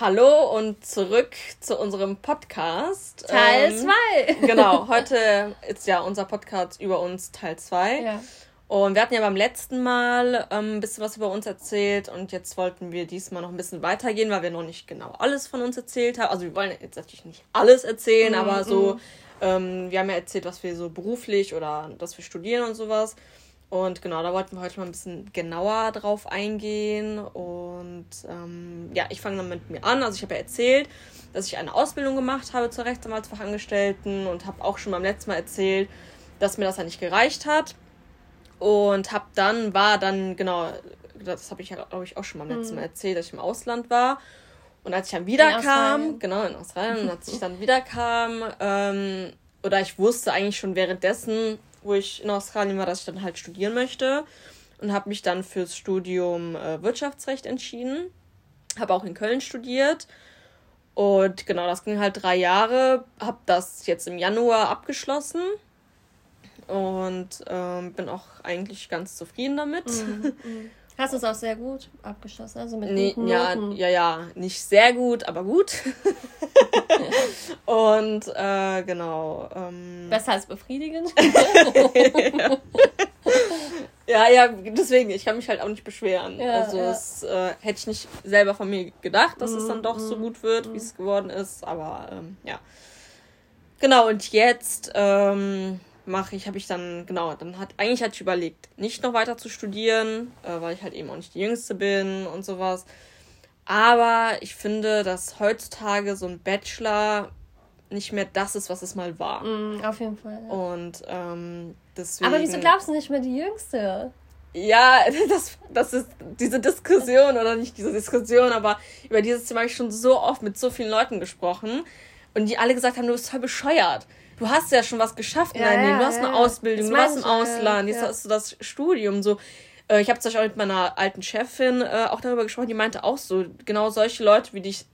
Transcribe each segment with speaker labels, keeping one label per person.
Speaker 1: Hallo und zurück zu unserem Podcast.
Speaker 2: Teil 2.
Speaker 1: Ähm, genau, heute ist ja unser Podcast über uns Teil 2. Ja. Und wir hatten ja beim letzten Mal ähm, ein bisschen was über uns erzählt und jetzt wollten wir diesmal noch ein bisschen weitergehen, weil wir noch nicht genau alles von uns erzählt haben. Also wir wollen jetzt natürlich nicht alles erzählen, mm, aber so, mm. ähm, wir haben ja erzählt, was wir so beruflich oder dass wir studieren und sowas. Und genau, da wollten wir heute mal ein bisschen genauer drauf eingehen. Und ähm, ja, ich fange dann mit mir an. Also ich habe ja erzählt, dass ich eine Ausbildung gemacht habe zur Rechtsanwaltsfachangestellten und habe auch schon beim letzten Mal erzählt, dass mir das ja nicht gereicht hat. Und habe dann, war dann, genau, das habe ich ja, glaube ich, auch schon beim letzten Mal mhm. erzählt, dass ich im Ausland war. Und als ich dann wiederkam, genau, in Australien, und als ich dann wiederkam, ähm, oder ich wusste eigentlich schon währenddessen, wo ich in Australien war, dass ich dann halt studieren möchte und habe mich dann fürs Studium äh, Wirtschaftsrecht entschieden. Habe auch in Köln studiert und genau, das ging halt drei Jahre. Habe das jetzt im Januar abgeschlossen und ähm, bin auch eigentlich ganz zufrieden damit.
Speaker 2: Mhm. Hast du es auch sehr gut abgeschlossen? Also mit
Speaker 1: nee, ja, ja, ja, nicht sehr gut, aber gut. Und äh, genau. Ähm,
Speaker 2: Besser als befriedigend.
Speaker 1: ja, ja, deswegen, ich kann mich halt auch nicht beschweren. Ja, also ja. es äh, hätte ich nicht selber von mir gedacht, dass mhm, es dann doch so mhm, gut wird, mhm. wie es geworden ist. Aber ähm, ja. Genau, und jetzt ähm, mache ich, habe ich dann, genau, dann hat, eigentlich hatte ich überlegt, nicht noch weiter zu studieren, äh, weil ich halt eben auch nicht die Jüngste bin und sowas. Aber ich finde, dass heutzutage so ein Bachelor nicht mehr das ist, was es mal war.
Speaker 2: Mm, auf jeden Fall.
Speaker 1: Ja. Und ähm, deswegen.
Speaker 2: Aber wieso glaubst du nicht mehr die Jüngste?
Speaker 1: Ja, das, das ist diese Diskussion oder nicht diese Diskussion, aber über dieses Thema habe ich schon so oft mit so vielen Leuten gesprochen und die alle gesagt haben, du bist voll bescheuert du hast ja schon was geschafft in ja, deinem Leben. Du hast eine Ausbildung, du warst im Ausland, jetzt hast du das Studium. So, äh, ich habe zum Beispiel auch mit meiner alten Chefin äh, auch darüber gesprochen, die meinte auch so, genau solche Leute wie dich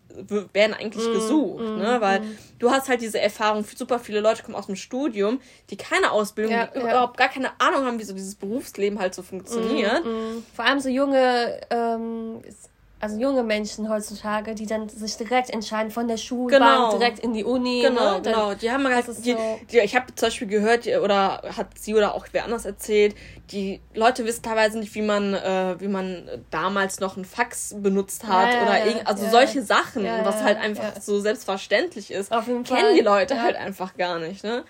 Speaker 1: werden eigentlich mm, gesucht, mm, ne? Weil mm. du hast halt diese Erfahrung, super viele Leute kommen aus dem Studium, die keine Ausbildung, ja, die ja. überhaupt gar keine Ahnung haben, wie so dieses Berufsleben halt so funktioniert.
Speaker 2: Mm, mm. Vor allem so junge ähm, also junge Menschen heutzutage, die dann sich direkt entscheiden von der Schule genau. direkt in die Uni.
Speaker 1: Genau, ne? genau. Die haben halt, die, so die, ich habe zum Beispiel gehört, oder hat sie oder auch wer anders erzählt, die Leute wissen teilweise nicht, wie man, äh, wie man damals noch ein Fax benutzt hat ja, oder ja, also ja, solche Sachen, was halt einfach so selbstverständlich ist, kennen die Leute halt einfach gar nicht, ne?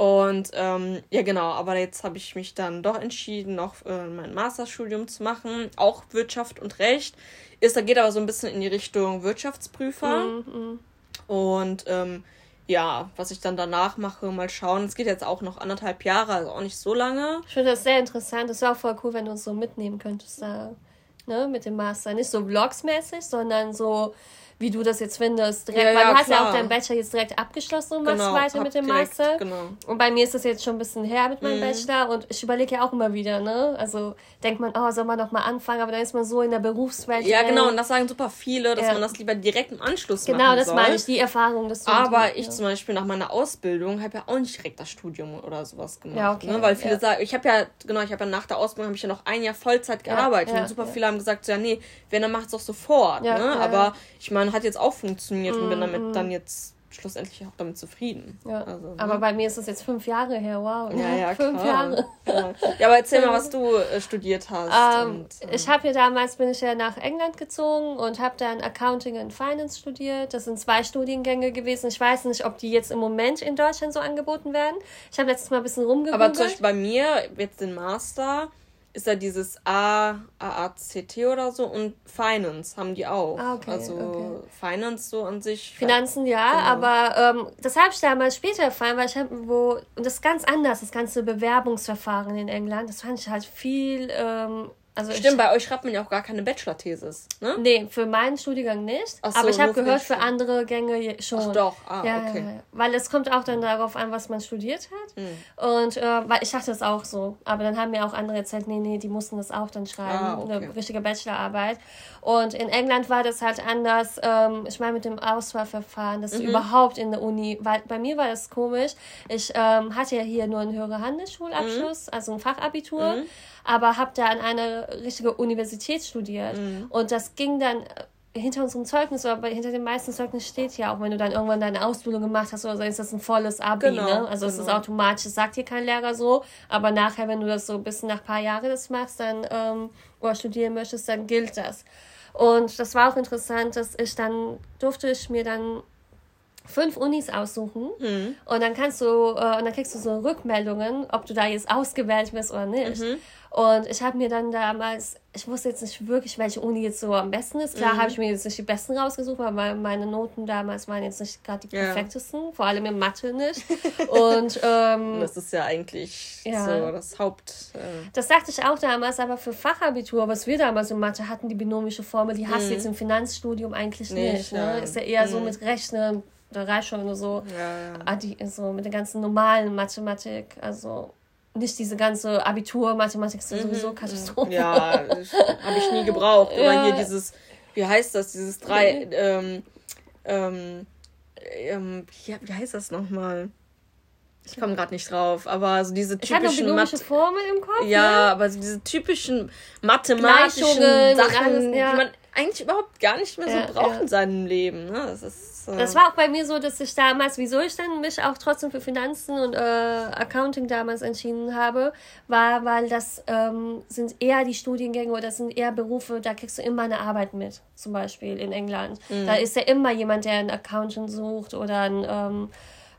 Speaker 1: Und ähm, ja, genau, aber jetzt habe ich mich dann doch entschieden, noch äh, mein Masterstudium zu machen, auch Wirtschaft und Recht. Ist, da geht aber so ein bisschen in die Richtung Wirtschaftsprüfer. Mhm. Und ähm, ja, was ich dann danach mache, mal schauen. Es geht jetzt auch noch anderthalb Jahre, also auch nicht so lange.
Speaker 2: Ich finde das sehr interessant. Das wäre auch voll cool, wenn du uns so mitnehmen könntest da, ne, mit dem Master. Nicht so vlogsmäßig, sondern so wie du das jetzt findest. Direkt, ja, weil ja, du hast ja auch deinen Bachelor jetzt direkt abgeschlossen und machst genau, weiter mit dem direkt, Master. Genau. Und bei mir ist das jetzt schon ein bisschen her mit meinem mhm. Bachelor und ich überlege ja auch immer wieder, ne? Also denkt man, oh, soll man noch mal anfangen, aber dann ist man so in der Berufswelt.
Speaker 1: Ja, genau, und das sagen super viele, dass ja. man das lieber direkt im Anschluss
Speaker 2: genau, machen Genau, das meine ich, die Erfahrung.
Speaker 1: Das aber ich zum Beispiel nach meiner Ausbildung habe ja auch nicht direkt das Studium oder sowas gemacht. Ja, okay. Ne? Weil viele sagen, ich habe ja, genau, ich habe ja nach der Ausbildung habe ich ja noch ein Jahr Vollzeit gearbeitet und super viele haben gesagt, so, ja, nee, wenn, dann macht es doch sofort. ne? aber ich meine, hat jetzt auch funktioniert mm, und bin damit mm. dann jetzt schlussendlich auch damit zufrieden.
Speaker 2: Ja. Also, aber ne? bei mir ist das jetzt fünf Jahre her, wow. Ja, ja, fünf
Speaker 1: klar. Jahre. Ja. ja, aber erzähl mal, was du äh, studiert hast.
Speaker 2: Ähm, und, äh, ich habe ja damals, bin ich ja nach England gezogen und habe dann Accounting and Finance studiert. Das sind zwei Studiengänge gewesen. Ich weiß nicht, ob die jetzt im Moment in Deutschland so angeboten werden. Ich habe letztes Mal ein bisschen rumgegoogelt.
Speaker 1: Aber zum Beispiel bei mir, jetzt den Master, ist da dieses A, AACT oder so und Finance haben die auch. Ah, okay, also okay. Finance so an sich.
Speaker 2: Finanzen ja, genau. aber ähm, das habe ich damals später erfahren, weil ich habe wo, und das ist ganz anders, das ganze Bewerbungsverfahren in England, das fand ich halt viel ähm,
Speaker 1: also Stimmt, bei euch schreibt man ja auch gar keine Bachelor-Thesis, ne?
Speaker 2: Nee, für meinen Studiengang nicht. So, aber ich habe gehört, für andere Gänge schon. Ach
Speaker 1: doch, ah,
Speaker 2: ja,
Speaker 1: okay.
Speaker 2: Ja, weil es kommt auch dann darauf an, was man studiert hat. Mhm. Und äh, weil ich dachte das auch so. Aber dann haben mir auch andere erzählt, nee, nee, die mussten das auch dann schreiben. Ah, okay. Eine richtige Bachelorarbeit. Und in England war das halt anders. Ähm, ich meine, mit dem Auswahlverfahren, dass mhm. überhaupt in der Uni, weil bei mir war das komisch. Ich ähm, hatte ja hier nur einen höheren Handelsschulabschluss, mhm. also ein Fachabitur. Aber habe da an einer richtigen Universität studiert. Mhm. Und das ging dann hinter unserem Zeugnis oder hinter dem meisten Zeugnis steht ja auch, wenn du dann irgendwann deine Ausbildung gemacht hast oder so, ist das ein volles Abi, genau, ne? Also es ist genau. automatisch, sagt dir kein Lehrer so, aber nachher, wenn du das so bis nach ein paar Jahre das machst, dann ähm, oder studieren möchtest, dann gilt das. Und das war auch interessant, dass ich dann durfte ich mir dann fünf Unis aussuchen mhm. und dann kannst du äh, und dann kriegst du so Rückmeldungen, ob du da jetzt ausgewählt bist oder nicht. Mhm. Und ich habe mir dann damals, ich wusste jetzt nicht wirklich, welche Uni jetzt so am besten ist. Klar mhm. habe ich mir jetzt nicht die besten rausgesucht, weil meine Noten damals waren jetzt nicht gerade die perfektesten, ja. vor allem in Mathe nicht. Und ähm,
Speaker 1: das ist ja eigentlich ja. so das Haupt.
Speaker 2: Äh das sagte ich auch damals, aber für Fachabitur, was wir damals in Mathe hatten, die binomische Formel, die hast du mhm. jetzt im Finanzstudium eigentlich nicht. nicht ne? Ist ja eher so mhm. mit Rechnen Reichung oder so. Ja, ja. So mit der ganzen normalen Mathematik. Also nicht diese ganze Abitur-Mathematik ist mhm. sowieso Katastrophe.
Speaker 1: Ja, habe ich nie gebraucht. Ja. Oder hier dieses, wie heißt das, dieses drei, ähm, ähm, ähm, ja, wie heißt das nochmal? Ich komme gerade nicht drauf, aber so diese typischen ich Mathe Formel im Kopf. Ja, ne? aber so diese typischen mathematischen Sachen, ja. die man eigentlich überhaupt gar nicht mehr so ja, braucht ja. in seinem Leben. Ne? Das ist
Speaker 2: das war auch bei mir so, dass ich damals, wieso ich dann mich auch trotzdem für Finanzen und äh, Accounting damals entschieden habe, war, weil das ähm, sind eher die Studiengänge oder das sind eher Berufe, da kriegst du immer eine Arbeit mit, zum Beispiel in England. Mhm. Da ist ja immer jemand, der einen Accountant sucht oder einen ähm,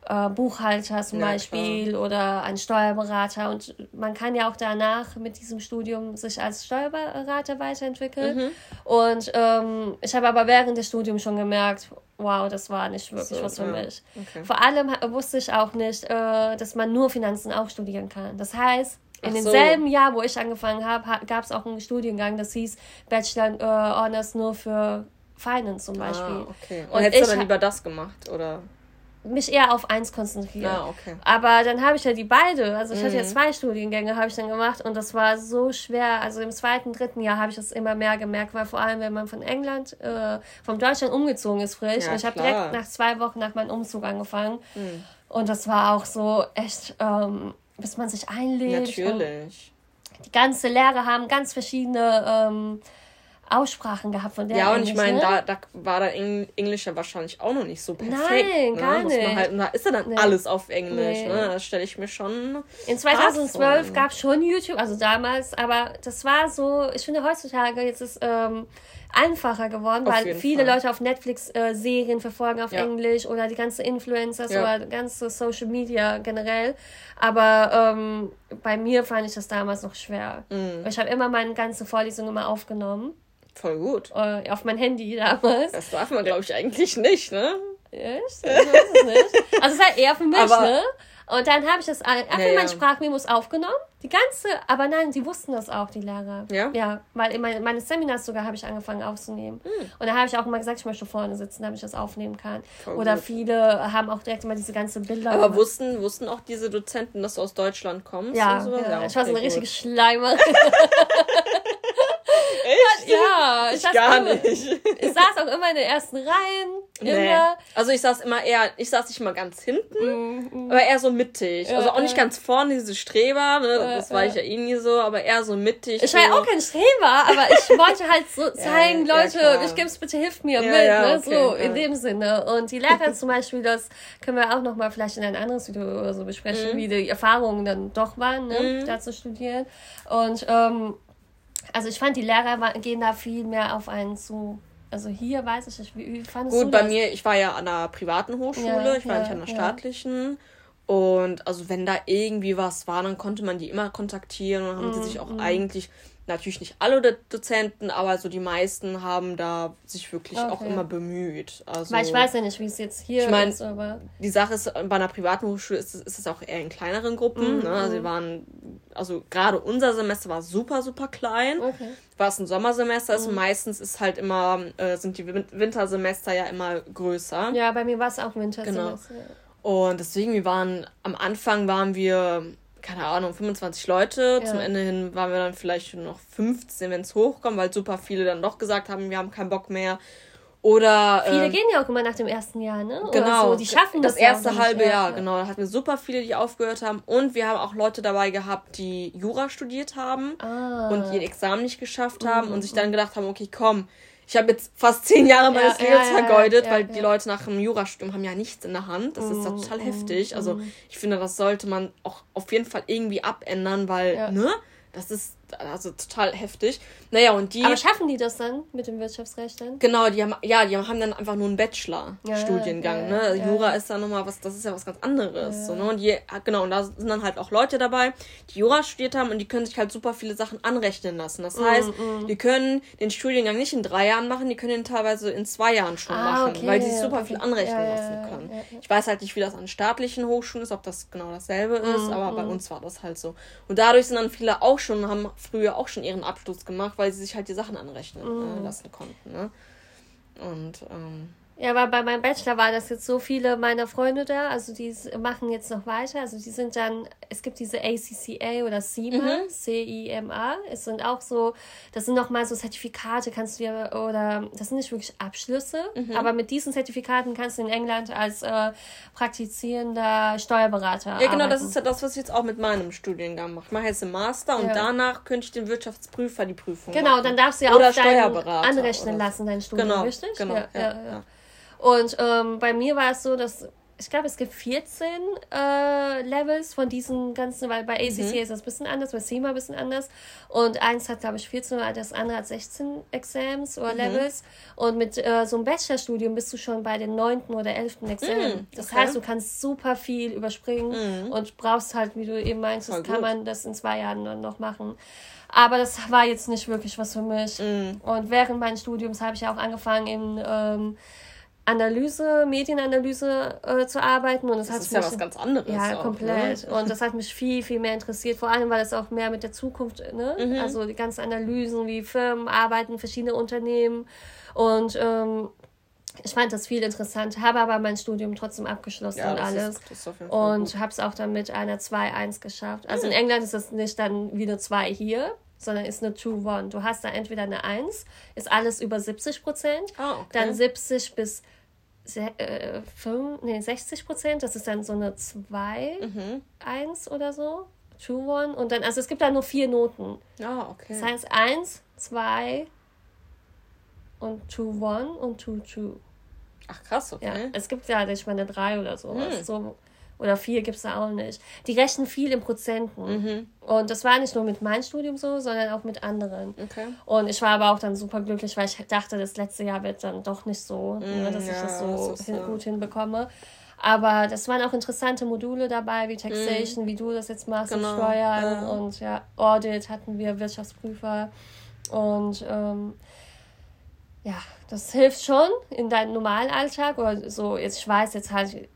Speaker 2: äh, Buchhalter zum ja, Beispiel klar. oder ein Steuerberater. Und man kann ja auch danach mit diesem Studium sich als Steuerberater weiterentwickeln. Mhm. Und ähm, ich habe aber während des Studiums schon gemerkt, wow, das war nicht wirklich so, was für ja. mich. Okay. Vor allem wusste ich auch nicht, äh, dass man nur Finanzen auch studieren kann. Das heißt, in demselben so. Jahr, wo ich angefangen habe, gab es auch einen Studiengang, das hieß Bachelor äh, Honors nur für Finance zum ah, Beispiel.
Speaker 1: Ah, okay. Und, Und hättest du dann lieber das gemacht, oder?
Speaker 2: Mich eher auf eins konzentriert. Ah, okay. Aber dann habe ich ja die beide, also ich mhm. hatte ja mhm. zwei Studiengänge, habe ich dann gemacht und das war so schwer. Also im zweiten, dritten Jahr habe ich das immer mehr gemerkt, weil vor allem, wenn man von England, äh, von Deutschland umgezogen ist frisch. Ja, und ich habe direkt nach zwei Wochen nach meinem Umzug angefangen. Mhm. Und das war auch so echt, ähm, bis man sich einlebt. Natürlich. Die ganze Lehre haben ganz verschiedene ähm, Aussprachen gehabt von der
Speaker 1: Ja, und ich meine, ne? da, da war da Englisch ja wahrscheinlich auch noch nicht so perfekt. Nein, ne? gar Muss nicht. Halt, da ist ja dann nee. alles auf Englisch. Nee. Ne? Das stelle ich mir schon.
Speaker 2: In 2012 gab es schon YouTube, also damals, aber das war so, ich finde heutzutage, jetzt ist ähm, einfacher geworden, auf weil viele Fall. Leute auf Netflix äh, Serien verfolgen auf ja. Englisch oder die ganzen Influencers ja. oder ganze Social Media generell. Aber ähm, bei mir fand ich das damals noch schwer. Mhm. Ich habe immer meine ganze Vorlesung immer aufgenommen.
Speaker 1: Voll gut.
Speaker 2: Äh, auf mein Handy damals.
Speaker 1: Das darf man, glaube ich, eigentlich nicht, ne?
Speaker 2: Echt? Ich weiß es nicht. Also es war eher für mich, Aber ne? Und dann habe ich das einfach ja, mein Sprachmemos aufgenommen. Die ganze, aber nein, sie wussten das auch, die Lehrer. Ja? Ja, weil in meine, meine Seminars sogar habe ich angefangen aufzunehmen. Hm. Und da habe ich auch immer gesagt, ich möchte vorne sitzen, damit ich das aufnehmen kann. Voll Oder gut. viele haben auch direkt immer diese ganze Bilder.
Speaker 1: Aber wussten, wussten auch diese Dozenten, dass du aus Deutschland kommst? Ja, ja,
Speaker 2: ja ich war so eine richtige Schleimerin. Echt? Ja, ich, ich gar immer, nicht. Ich saß auch immer in den ersten Reihen.
Speaker 1: Nee. Also ich saß immer eher, ich saß nicht mal ganz hinten, mm, aber eher so mittig. Ja, also auch nicht ganz vorne, diese Streber, ne? das war ich ja eh nie so, aber eher so mittig.
Speaker 2: Ich war ja auch kein Streber, aber ich wollte halt so zeigen, ja, Leute, ja, ich geb's bitte, hilft mir mit, ne? Okay, so in dem Sinne. Und die Lehrer zum Beispiel, das können wir auch nochmal vielleicht in ein anderes Video oder so besprechen, mhm. wie die Erfahrungen dann doch waren, ne? Mhm. da zu studieren. Und ähm, also ich fand, die Lehrer gehen da viel mehr auf einen zu. Also hier weiß ich nicht, wie, wie fandest
Speaker 1: Gut, du das? bei mir, ich war ja an einer privaten Hochschule, ja, ich war ja, nicht an einer staatlichen. Und also wenn da irgendwie was war, dann konnte man die immer kontaktieren und haben mm, die sich auch mm. eigentlich natürlich nicht alle Dozenten, aber so die meisten haben da sich wirklich okay. auch immer bemüht.
Speaker 2: Also, Weil ich weiß ja nicht, wie es jetzt hier
Speaker 1: ich mein, ist, aber. Die Sache ist, bei einer privaten Hochschule ist es, ist es auch eher in kleineren Gruppen. Mhm. Ne? Also wir waren, also gerade unser Semester war super, super klein. Okay. Was ein Sommersemester ist mhm. und meistens ist halt immer, äh, sind die Wintersemester ja immer größer.
Speaker 2: Ja, bei mir war es auch Wintersemester.
Speaker 1: Genau. Und deswegen, wir waren, am Anfang waren wir keine Ahnung, 25 Leute. Ja. Zum Ende hin waren wir dann vielleicht noch 15, wenn es hochkommt, weil super viele dann doch gesagt haben, wir haben keinen Bock mehr. Oder.
Speaker 2: Viele äh, gehen ja auch immer nach dem ersten Jahr, ne? Genau. So. Die schaffen
Speaker 1: das. Das erste halbe Jahr, ja. genau. Da hatten wir super viele, die aufgehört haben. Und wir haben auch Leute dabei gehabt, die Jura studiert haben ah. und ihr Examen nicht geschafft haben mhm. und sich dann gedacht haben, okay, komm, ich habe jetzt fast zehn Jahre meines ja, Lebens ja, vergeudet, ja, weil die Leute nach dem Jurastudium haben ja nichts in der Hand. Das mm, ist total mm, heftig. Also mm. ich finde, das sollte man auch auf jeden Fall irgendwie abändern, weil, ne? Das ist also total heftig. Naja, und die.
Speaker 2: Aber schaffen die das dann mit dem Wirtschaftsrecht dann?
Speaker 1: Genau, die haben, ja, die haben dann einfach nur einen Bachelor-Studiengang, ja, ja, ne? Ja, Jura ist dann nochmal was, das ist ja was ganz anderes. So, ne? Und die, genau, und da sind dann halt auch Leute dabei, die Jura studiert haben und die können sich halt super viele Sachen anrechnen lassen. Das heißt, mm, mm. die können den Studiengang nicht in drei Jahren machen, die können ihn teilweise in zwei Jahren schon ah, machen, okay, weil sie sich super viel anrechnen lassen können. Ich weiß halt nicht, wie das an staatlichen Hochschulen ist, ob das genau dasselbe ist, mm, aber bei mm. uns war das halt so. Und dadurch sind dann viele auch schon, haben früher auch schon ihren Abschluss gemacht, weil sie sich halt die Sachen anrechnen mm. äh, lassen konnten. Ne? Und ähm,
Speaker 2: ja, aber bei meinem Bachelor waren das jetzt so viele meiner Freunde da, also die machen jetzt noch weiter. Also die sind dann, es gibt diese ACCA oder CIMA, mhm. C-I-M-A. Es sind auch so, das sind nochmal so Zertifikate, kannst du ja, oder das sind nicht wirklich Abschlüsse, mhm. aber mit diesen Zertifikaten kannst du in England als äh, praktizierender Steuerberater.
Speaker 1: Ja, genau, arbeiten. das ist ja das, was ich jetzt auch mit meinem Studiengang mache. Ich mache jetzt einen Master und ja. danach könnte ich den Wirtschaftsprüfer die Prüfung
Speaker 2: genau, machen. Genau, dann darfst du ja auch dein, anrechnen lassen, dein Studium, genau, richtig? Genau, ja, ja, ja. Und ähm, bei mir war es so, dass ich glaube, es gibt 14 äh, Levels von diesen ganzen, weil bei ACC mhm. ist das ein bisschen anders, bei CIMA ein bisschen anders. Und eins hat, glaube ich, 14 oder das andere hat 16 Exams oder mhm. Levels. Und mit äh, so einem Bachelorstudium bist du schon bei den 9. oder 11. Examen. Mhm. Okay. Das heißt, du kannst super viel überspringen mhm. und brauchst halt, wie du eben meinst, kann man das in zwei Jahren dann noch machen. Aber das war jetzt nicht wirklich was für mich. Mhm. Und während meines Studiums habe ich ja auch angefangen in ähm, Analyse, Medienanalyse äh, zu arbeiten. Und das, das hat ist mich, ja was ganz anderes. Ja, auch, komplett. Ne? Und das hat mich viel, viel mehr interessiert. Vor allem, weil es auch mehr mit der Zukunft, ne? Mhm. Also die ganzen Analysen, wie Firmen arbeiten, verschiedene Unternehmen. Und ähm, ich fand das viel interessant, habe aber mein Studium trotzdem abgeschlossen ja, und alles. Ist, und habe es auch dann mit einer 2-1 geschafft. Also mhm. in England ist es nicht dann wie eine 2 hier, sondern ist eine 2-1. Du hast da entweder eine 1, ist alles über 70 Prozent, oh, okay. dann 70 bis äh, 5, nee, 60 Prozent, das ist dann so eine 2, mhm. 1 oder so. 2, 1 und dann, also es gibt da nur vier Noten. Ah, oh, okay. Das heißt 1, 2 und 2, 1 und 2, 2.
Speaker 1: Ach krass, okay.
Speaker 2: Ja, es gibt ja nicht mal eine 3 oder so. Hm. so oder vier gibt es da auch nicht. Die rechnen viel in Prozenten. Mhm. Und das war nicht nur mit meinem Studium so, sondern auch mit anderen. Okay. Und ich war aber auch dann super glücklich, weil ich dachte, das letzte Jahr wird dann doch nicht so, mhm, ne, dass ja, ich das so hin, so. gut hinbekomme. Aber das waren auch interessante Module dabei, wie Taxation, mhm. wie du das jetzt machst, genau. Steuern ja. und ja, Audit hatten wir, Wirtschaftsprüfer. Und ähm, ja, das hilft schon in deinem normalen Alltag. Oder so, jetzt, ich weiß jetzt halt,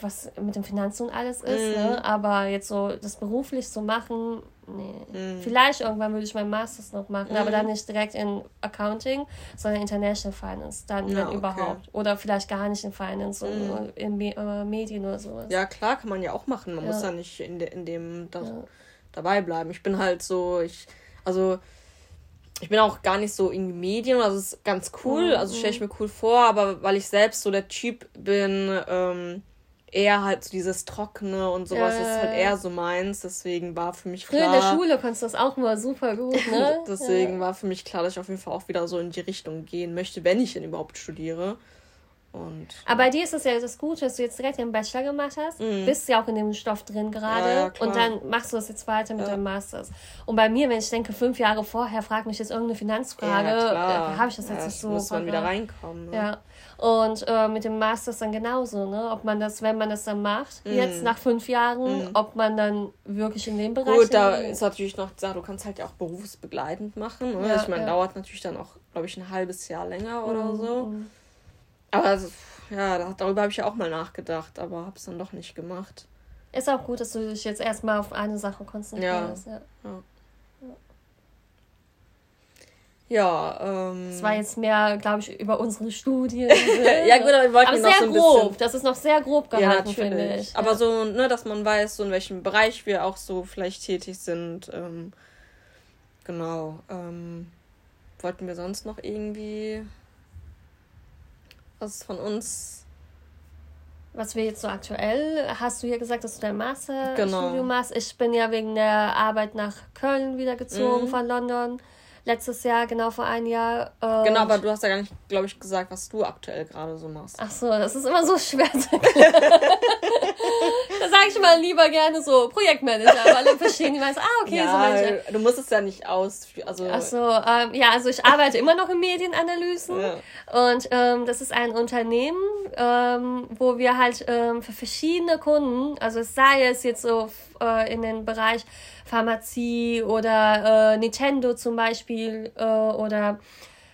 Speaker 2: was mit dem Finanzen und alles ist, mm. ne? Mhm. aber jetzt so das beruflich zu machen, nee. Mm. Vielleicht irgendwann würde ich meinen Masters noch machen, mm. aber dann mhm. nicht direkt in Accounting, sondern International Finance, dann, ja, wenn überhaupt. Oder vielleicht gar nicht in Finance mhm. oder in Me äh, Medien oder sowas.
Speaker 1: Ja, klar, kann man ja auch machen. Man ja. muss ja nicht in, de in dem da, ja. dabei bleiben. Ich bin halt so, ich, also ich bin auch gar nicht so in Medien, also ist ganz cool, also stelle ich mir cool vor, aber weil ich selbst so der Typ bin, ähm, eher halt so dieses Trockene und sowas äh, ist halt eher so meins. Deswegen war für mich
Speaker 2: klar. Früher in der Schule konntest du das auch immer super gut, ne?
Speaker 1: deswegen ja. war für mich klar, dass ich auf jeden Fall auch wieder so in die Richtung gehen möchte, wenn ich denn überhaupt studiere. Und,
Speaker 2: Aber bei dir ist es ja das Gute, dass du jetzt direkt den Bachelor gemacht hast, mhm. bist ja auch in dem Stoff drin gerade ja, ja, und dann machst du das jetzt weiter mit ja. deinem Masters. Und bei mir, wenn ich denke, fünf Jahre vorher fragt mich jetzt irgendeine Finanzfrage, ja, habe ich das jetzt nicht so. Muss man wieder reinkommen. Ne? Ja. Und äh, mit dem Masters dann genauso, ne? Ob man das, wenn man das dann macht, mhm. jetzt nach fünf Jahren, mhm. ob man dann wirklich in dem Bereich.
Speaker 1: Gut, da ist natürlich noch, du kannst halt ja auch berufsbegleitend machen. Ne? ich meine, dauert natürlich dann auch, glaube ich, ein halbes Jahr länger oder mhm, so. Aber ja, darüber habe ich ja auch mal nachgedacht, aber habe es dann doch nicht gemacht.
Speaker 2: Ist auch gut, dass du dich jetzt erstmal auf eine Sache konzentrierst. Ja. ja. ja. Ja, ähm. Das war jetzt mehr, glaube ich, über unsere Studien. ja, gut, aber wir wollten aber noch sehr so ein grob. Bisschen, das ist noch sehr grob gehalten, ja, finde
Speaker 1: ich. Aber ja. so, ne, dass man weiß, so in welchem Bereich wir auch so vielleicht tätig sind. Ähm, genau. Ähm, wollten wir sonst noch irgendwie was von uns.
Speaker 2: Was wir jetzt so aktuell, hast du ja gesagt, dass du dein Masterstudium genau. machst. Ich bin ja wegen der Arbeit nach Köln wieder gezogen mhm. von London. Letztes Jahr, genau vor einem Jahr.
Speaker 1: Äh, genau, aber du hast ja gar nicht, glaube ich, gesagt, was du aktuell gerade so machst.
Speaker 2: Ach so, das ist immer so schwer zu da sage ich mal lieber gerne so Projektmanager, weil dann verstehen die meisten, ah, okay,
Speaker 1: ja, so manche. Du musst es ja nicht aus. Also
Speaker 2: Ach so, ähm, ja, also ich arbeite immer noch in Medienanalysen ja. und ähm, das ist ein Unternehmen, ähm, wo wir halt ähm, für verschiedene Kunden, also sei es jetzt so äh, in den Bereich Pharmazie oder äh, Nintendo zum Beispiel äh, oder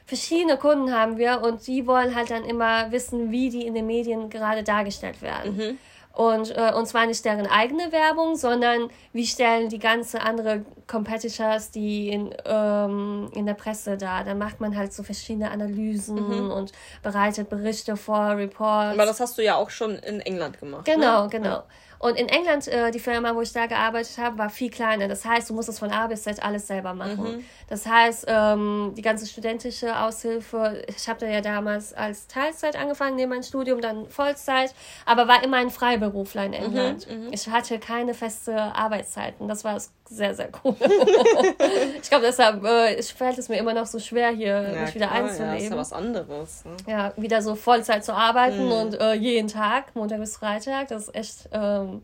Speaker 2: verschiedene Kunden haben wir und die wollen halt dann immer wissen, wie die in den Medien gerade dargestellt werden. Mhm. Und, äh, und zwar nicht deren eigene Werbung, sondern wie stellen die ganze andere Competitors die in, ähm, in der Presse da. Dann macht man halt so verschiedene Analysen mhm. und bereitet Berichte vor, Reports.
Speaker 1: Aber das hast du ja auch schon in England gemacht.
Speaker 2: Genau,
Speaker 1: ne?
Speaker 2: genau. Ja. Und in England, äh, die Firma, wo ich da gearbeitet habe, war viel kleiner. Das heißt, du musst es von A bis Z alles selber machen. Mhm. Das heißt, ähm, die ganze studentische Aushilfe, ich habe da ja damals als Teilzeit angefangen, neben meinem Studium, dann Vollzeit, aber war immer ein Freiberufler in mhm, England. Mhm, ich hatte keine feste Arbeitszeiten. Das war sehr, sehr cool. ich glaube, deshalb äh, fällt es mir immer noch so schwer, hier ja, mich wieder klar, einzuleben. Ja, ist ja
Speaker 1: was anderes. Ne?
Speaker 2: Ja, wieder so Vollzeit zu arbeiten mhm. und äh, jeden Tag, Montag bis Freitag, das ist echt. Ähm,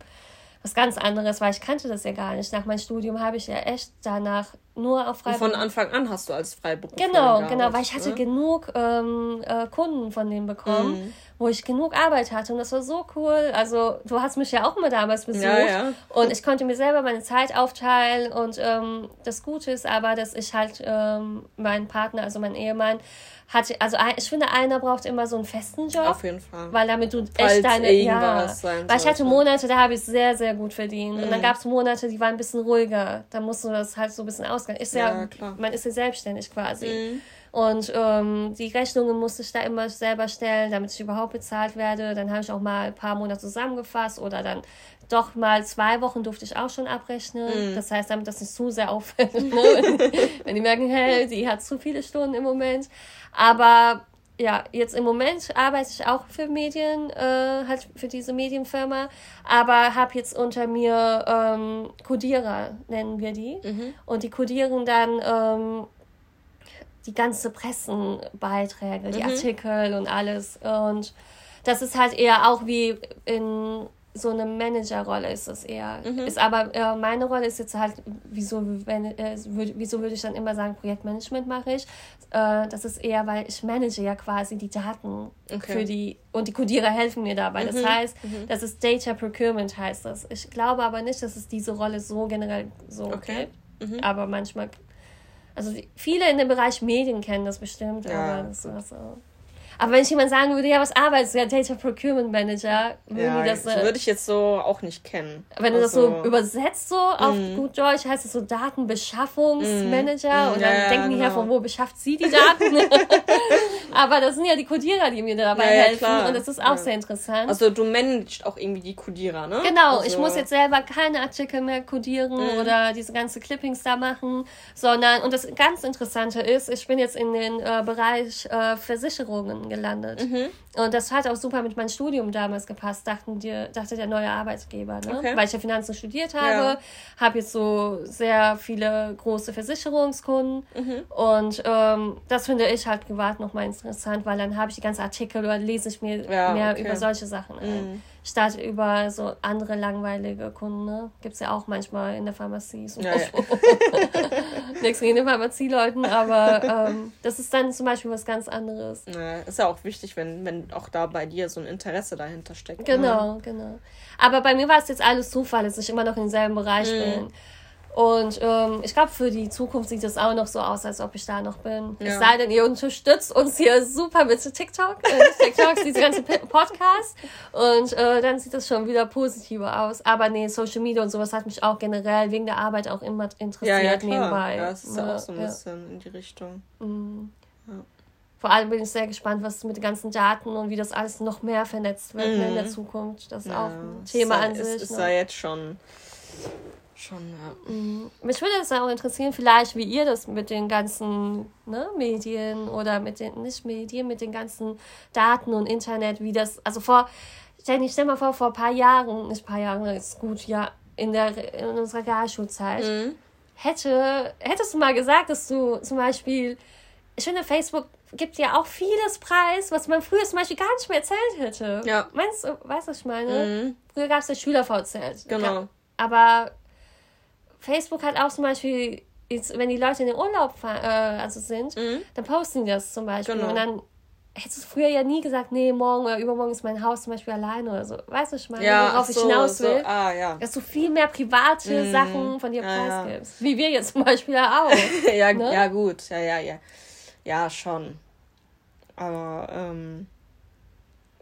Speaker 2: was ganz anderes, weil ich kannte das ja gar nicht. Nach meinem Studium habe ich ja echt danach nur auf
Speaker 1: Freiberuf. Von Anfang an hast du als Freiberufler
Speaker 2: Genau, genau, weil ich hatte ne? genug ähm, äh, Kunden von denen bekommen, mhm. wo ich genug Arbeit hatte und das war so cool. Also du hast mich ja auch immer damals besucht ja, ja. und ich konnte mir selber meine Zeit aufteilen und ähm, das Gute ist aber, dass ich halt ähm, meinen Partner, also meinen Ehemann, hatte, also ich finde, einer braucht immer so einen festen Job.
Speaker 1: Auf jeden Fall.
Speaker 2: Weil damit du Falls echt deine, ja, weil ich hatte Monate, da habe ich sehr, sehr gut verdient. Mhm. Und dann mhm. gab es Monate, die waren ein bisschen ruhiger. Da musst du das halt so ein bisschen ausgehen. Ist ja, ja klar. man ist ja selbstständig quasi. Mhm. Und ähm, die Rechnungen musste ich da immer selber stellen, damit ich überhaupt bezahlt werde. Dann habe ich auch mal ein paar Monate zusammengefasst oder dann doch mal zwei Wochen durfte ich auch schon abrechnen. Mm. Das heißt, damit das nicht zu sehr auffällt. Ne? wenn, die merken, hey, die hat zu viele Stunden im Moment. Aber ja, jetzt im Moment arbeite ich auch für Medien, äh, halt für diese Medienfirma, aber habe jetzt unter mir ähm, Codierer, nennen wir die. Mhm. Und die codieren dann ähm, die ganze Pressenbeiträge, die mhm. Artikel und alles. Und das ist halt eher auch wie in so eine Managerrolle ist es eher. Mhm. Ist aber äh, meine Rolle ist jetzt halt, wieso, wenn, äh, würd, wieso würde ich dann immer sagen, Projektmanagement mache ich? Äh, das ist eher, weil ich manage ja quasi die Daten okay. für die und die Codierer helfen mir dabei. Mhm. Das heißt, mhm. das ist Data Procurement heißt das. Ich glaube aber nicht, dass es diese Rolle so generell so okay. gibt. Mhm. Aber manchmal, also viele in dem Bereich Medien kennen das bestimmt, ja, aber das war so. Aber wenn ich jemand sagen würde, ja, was arbeitest du? Ja, Data Procurement Manager,
Speaker 1: ja, das, äh, würde ich jetzt so auch nicht kennen.
Speaker 2: Wenn du also, das so also übersetzt, so auf mm. gut Deutsch, heißt es so Datenbeschaffungsmanager mm. und dann ja, denken die genau. ja, von wo beschafft sie die Daten? Aber das sind ja die Codierer, die mir dabei ja, helfen klar. und das ist auch sehr interessant.
Speaker 1: Also du managst auch irgendwie die Codierer, ne?
Speaker 2: Genau,
Speaker 1: also.
Speaker 2: ich muss jetzt selber keine Artikel mehr codieren mm. oder diese ganze Clippings da machen, sondern, und das ganz Interessante ist, ich bin jetzt in den äh, Bereich äh, Versicherungen gelandet. Mhm. Und das hat auch super mit meinem Studium damals gepasst, dachten die, dachte der neue Arbeitgeber. Ne? Okay. Weil ich ja Finanzen studiert habe, ja. habe jetzt so sehr viele große Versicherungskunden. Mhm. Und ähm, das finde ich halt privat nochmal interessant, weil dann habe ich die ganzen Artikel oder lese ich mir ja, mehr okay. über solche Sachen ein. Mhm statt über so andere langweilige Kunden. Ne? Gibt es ja auch manchmal in der Pharmazie. So. Ja, ja. Nichts gegen die Pharmazieleuten, aber ähm, das ist dann zum Beispiel was ganz anderes.
Speaker 1: Ja, ist ja auch wichtig, wenn, wenn auch da bei dir so ein Interesse dahinter steckt.
Speaker 2: Genau, ne? genau. Aber bei mir war es jetzt alles Zufall, dass ich immer noch im selben Bereich mhm. bin. Und ähm, ich glaube, für die Zukunft sieht es auch noch so aus, als ob ich da noch bin. Ja. Es sei denn, ihr unterstützt uns hier super mit TikTok, äh, TikToks, diese ganze Podcast. Und äh, dann sieht es schon wieder positiver aus. Aber nee, Social Media und sowas hat mich auch generell wegen der Arbeit auch immer interessiert ja, ja, klar. nebenbei.
Speaker 1: Ja, es ist ja, auch so ein bisschen in die Richtung. Mhm.
Speaker 2: Vor allem bin ich sehr gespannt, was mit den ganzen Daten und wie das alles noch mehr vernetzt wird mhm. in der Zukunft. Das ist auch ein Thema
Speaker 1: an sich. Es ist ne? ja jetzt schon Schon, ja.
Speaker 2: Mhm. Mich würde es auch interessieren, vielleicht, wie ihr das mit den ganzen ne, Medien oder mit den, nicht Medien, mit den ganzen Daten und Internet, wie das, also vor, stell, stell mal vor, vor ein paar Jahren, nicht ein paar Jahren, ist gut, ja, in, der, in unserer Realschulzeit, mhm. hätte, hättest du mal gesagt, dass du zum Beispiel, ich finde, Facebook gibt ja auch vieles Preis, was man früher zum Beispiel gar nicht mehr erzählt hätte. Ja. Meinst du, weißt du, was ich meine? Mhm. Früher gab es ja Schüler-VZ. Genau. Aber Facebook hat auch zum Beispiel, jetzt, wenn die Leute in den Urlaub fahren, äh, also sind, mhm. dann posten die das zum Beispiel. Genau. Und dann hättest du früher ja nie gesagt, nee, morgen oder übermorgen ist mein Haus zum Beispiel alleine oder so. Weißt du, ich meine, ja, worauf so, ich hinaus will? So, ah, ja. Dass du viel mehr private mm, Sachen von dir ja, preisgibst. Ja. Wie wir jetzt zum Beispiel ja auch.
Speaker 1: ja, ne? ja, gut. Ja, ja, ja. Ja, schon. Aber, ähm,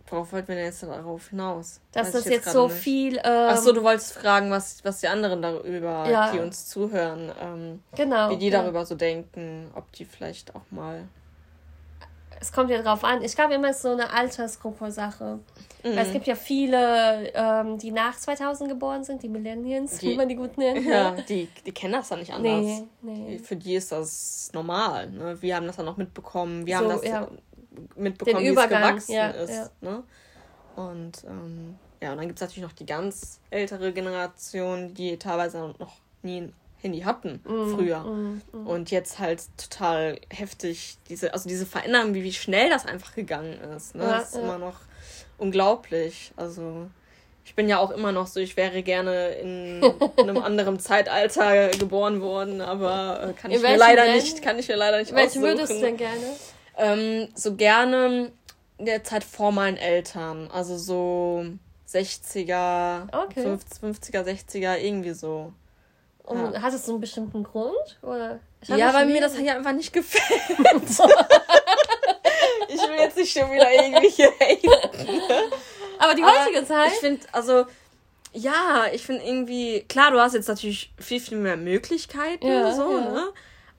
Speaker 1: worauf wollten wir denn jetzt darauf hinaus? Dass das jetzt, jetzt so nicht. viel. Ähm, Achso, du wolltest fragen, was, was die anderen darüber, ja. die uns zuhören, ähm, genau, wie die darüber so denken, ob die vielleicht auch mal
Speaker 2: es kommt ja drauf an. Ich glaube immer ist so eine Altersgruppe-Sache. Mhm. Weil es gibt ja viele, ähm, die nach 2000 geboren sind, die Millennials, die, wie man die gut nennt.
Speaker 1: Ja, die, die kennen das dann nicht anders. Nee, nee. Für die ist das normal. Ne? Wir haben das dann auch mitbekommen. Wir so, haben das ja. Mitbekommen, wie es gewachsen ja, ist. Ja. Ne? Und ähm, ja, und dann gibt es natürlich noch die ganz ältere Generation, die teilweise noch nie Handy hatten mm, früher. Mm, mm. Und jetzt halt total heftig, diese, also diese Veränderung, wie, wie schnell das einfach gegangen ist. Ne? Ja, das ist immer noch unglaublich. Also ich bin ja auch immer noch so, ich wäre gerne in, in einem anderen Zeitalter geboren worden, aber äh, kann ich mir leider denn? nicht, kann ich mir leider nicht Welchen würdest du denn gerne? Ähm, so gerne in der Zeit vor meinen Eltern, also so 60er, okay. 50, er 60er, irgendwie so.
Speaker 2: Und ja. hat es so einen bestimmten Grund? Oder?
Speaker 1: Ja, weil mir das hier einfach nicht gefällt. ich will jetzt nicht schon wieder irgendwie hier haten. Aber die heutige Aber Zeit. Ich finde, also, ja, ich finde irgendwie, klar, du hast jetzt natürlich viel, viel mehr Möglichkeiten, ja, so, ja. ne?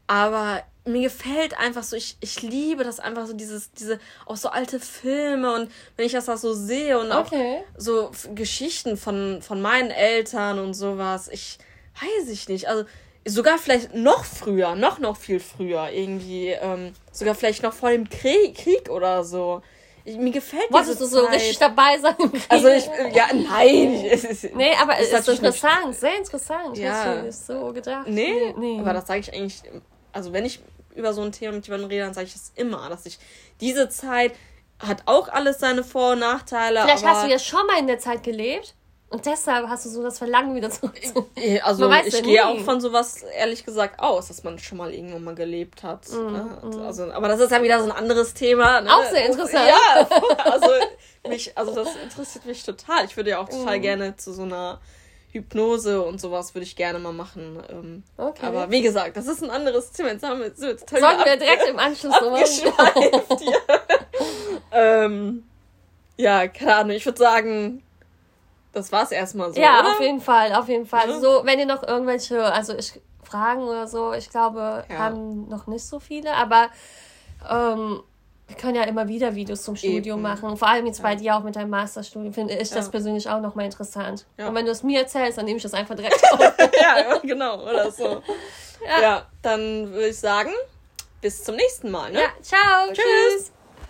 Speaker 1: Aber mir gefällt einfach so, ich, ich liebe das einfach so, dieses, diese, auch so alte Filme und wenn ich das da so sehe und okay. auch so Geschichten von, von meinen Eltern und sowas, ich, weiß ich nicht. Also sogar vielleicht noch früher, noch, noch viel früher irgendwie. Ähm, sogar vielleicht noch vor dem Krieg, Krieg oder so. Ich, mir gefällt Wolltest diese du so richtig dabei sein? Also ich, ja, nein. Es ist, nee, aber es ist, ist interessant, sehr interessant. Ja. Ich so gedacht. Nee, nee. aber das sage ich eigentlich, also wenn ich über so ein Thema mit jemandem rede, dann sage ich das immer, dass ich diese Zeit hat auch alles seine Vor- und Nachteile.
Speaker 2: Vielleicht hast du ja schon mal in der Zeit gelebt und deshalb hast du so das Verlangen wieder zurück.
Speaker 1: Also ich gehe auch von sowas ehrlich gesagt aus, dass man schon mal irgendwann mal gelebt hat. Mm, ne? mm. Also, aber das ist ja wieder so ein anderes Thema. Ne? Auch sehr interessant. Ja, also mich, also das interessiert mich total. Ich würde ja auch total mm. gerne zu so einer Hypnose und sowas würde ich gerne mal machen. Ähm, okay. Aber wie gesagt, das ist ein anderes Thema. Jetzt haben wir, so, jetzt Sollten wir direkt im Anschluss nochmal. ähm, ja, keine Ahnung. Ich würde sagen, das war's erstmal so.
Speaker 2: Ja,
Speaker 1: oder?
Speaker 2: auf jeden Fall, auf jeden Fall. Ja. So, wenn ihr noch irgendwelche, also ich Fragen oder so, ich glaube, ja. haben noch nicht so viele, aber ähm, wir können ja immer wieder Videos zum Studium Eben. machen. Vor allem jetzt bei dir auch mit deinem Masterstudium finde ich das persönlich auch nochmal interessant. Und wenn du es mir erzählst, dann nehme ich das einfach direkt auf.
Speaker 1: ja, genau, oder so. Ja, dann würde ich sagen, bis zum nächsten Mal. Ne? Ja, ciao. Tschüss. tschüss.